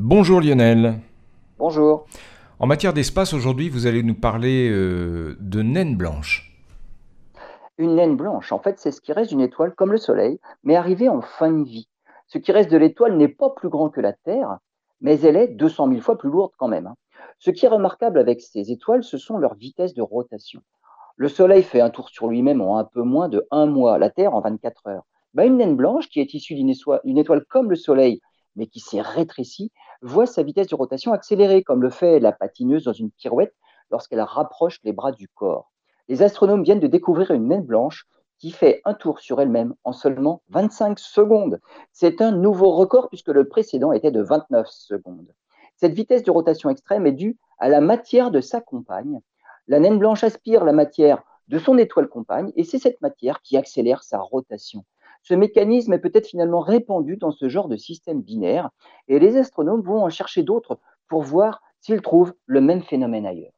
Bonjour Lionel. Bonjour. En matière d'espace, aujourd'hui, vous allez nous parler euh, de naines blanches. Une naine blanche, en fait, c'est ce qui reste d'une étoile comme le Soleil, mais arrivée en fin de vie. Ce qui reste de l'étoile n'est pas plus grand que la Terre, mais elle est 200 000 fois plus lourde quand même. hein. Ce qui est remarquable avec ces étoiles, ce sont leurs vitesses de rotation. Le Soleil fait un tour sur lui-même en un peu moins de un mois, la Terre en 24 heures. Ben, une naine blanche, qui est issue d'une étoile, une étoile comme le Soleil, mais qui s'est rétrécie, voit sa vitesse de rotation accélérer, comme le fait la patineuse dans une pirouette lorsqu'elle rapproche les bras du corps. Les astronomes viennent de découvrir une naine blanche qui fait un tour sur elle-même en seulement 25 secondes. C'est un nouveau record puisque le précédent était de 29 secondes. Cette vitesse de rotation extrême est due à la matière de sa compagne. La naine blanche aspire la matière de son étoile compagne et c'est cette matière qui accélère sa rotation. Ce mécanisme est peut-être finalement répandu dans ce genre de système binaire et les astronomes vont en chercher d'autres pour voir s'ils trouvent le même phénomène ailleurs.